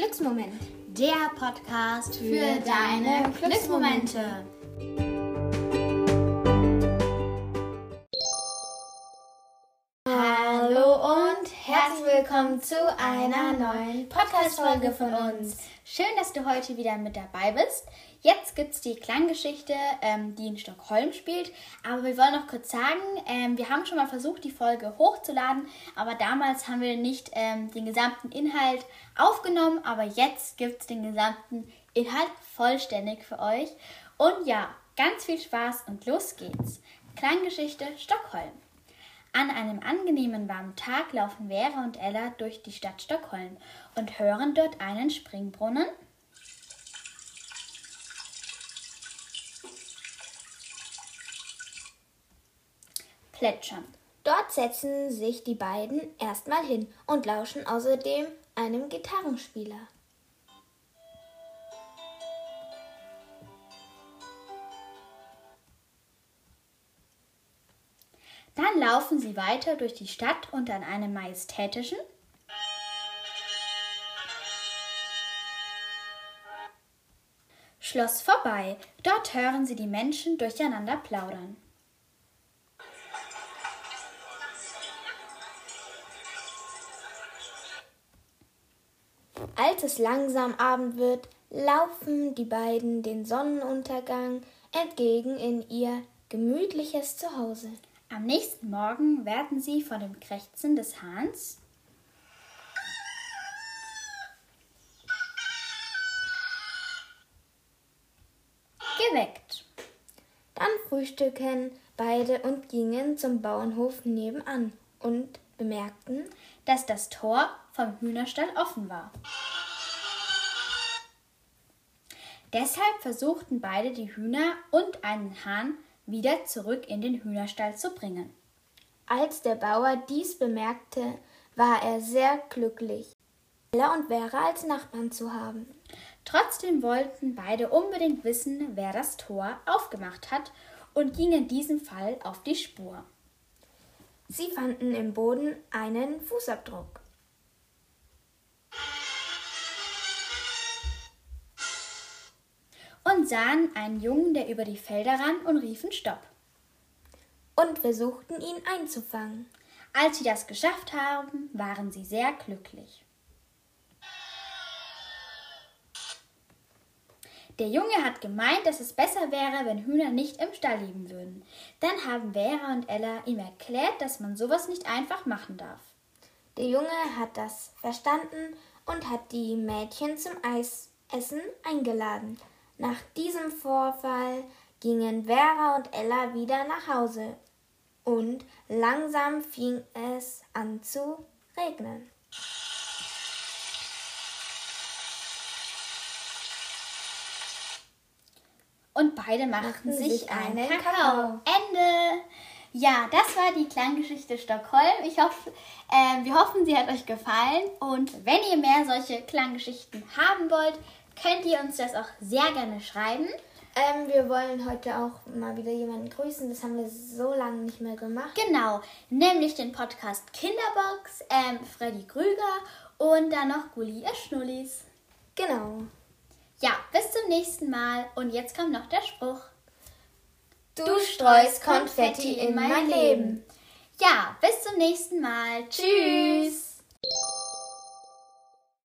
Glücksmoment. Der Podcast für deine Glücksmomente. Hallo herzlich willkommen zu einer neuen Podcast-Folge von uns. Schön, dass du heute wieder mit dabei bist. Jetzt gibt es die Klanggeschichte, ähm, die in Stockholm spielt. Aber wir wollen noch kurz sagen, ähm, wir haben schon mal versucht, die Folge hochzuladen. Aber damals haben wir nicht ähm, den gesamten Inhalt aufgenommen. Aber jetzt gibt es den gesamten Inhalt vollständig für euch. Und ja, ganz viel Spaß und los geht's. Klanggeschichte Stockholm. An einem angenehmen warmen Tag laufen Vera und Ella durch die Stadt Stockholm und hören dort einen Springbrunnen. Plätschern. Dort setzen sich die beiden erstmal hin und lauschen außerdem einem Gitarrenspieler. Dann laufen sie weiter durch die Stadt und an einem majestätischen Schloss vorbei. Dort hören sie die Menschen durcheinander plaudern. Als es langsam Abend wird, laufen die beiden den Sonnenuntergang entgegen in ihr gemütliches Zuhause. Am nächsten Morgen werden sie von dem Krächzen des Hahns geweckt. Dann frühstücken beide und gingen zum Bauernhof nebenan und bemerkten, dass das Tor vom Hühnerstall offen war. Deshalb versuchten beide die Hühner und einen Hahn wieder zurück in den Hühnerstall zu bringen. Als der Bauer dies bemerkte, war er sehr glücklich, Ella und Vera als Nachbarn zu haben. Trotzdem wollten beide unbedingt wissen, wer das Tor aufgemacht hat und gingen in diesem Fall auf die Spur. Sie fanden im Boden einen Fußabdruck. Sahen einen Jungen, der über die Felder rann und riefen Stopp. Und versuchten ihn einzufangen. Als sie das geschafft haben, waren sie sehr glücklich. Der Junge hat gemeint, dass es besser wäre, wenn Hühner nicht im Stall leben würden. Dann haben Vera und Ella ihm erklärt, dass man sowas nicht einfach machen darf. Der Junge hat das verstanden und hat die Mädchen zum Eisessen eingeladen. Nach diesem Vorfall gingen Vera und Ella wieder nach Hause und langsam fing es an zu regnen. Und beide machten sich einen Kakao. Ende! Ja, das war die Klanggeschichte Stockholm. Ich hoffe, äh, wir hoffen, sie hat euch gefallen. Und wenn ihr mehr solche Klanggeschichten haben wollt, könnt ihr uns das auch sehr gerne schreiben. Ähm, wir wollen heute auch mal wieder jemanden grüßen. Das haben wir so lange nicht mehr gemacht. Genau, nämlich den Podcast Kinderbox, ähm, Freddy Krüger und dann noch Gulli Schnullis. Genau. Ja, bis zum nächsten Mal. Und jetzt kommt noch der Spruch. Du streust Konfetti in mein Leben. Ja, bis zum nächsten Mal. Tschüss.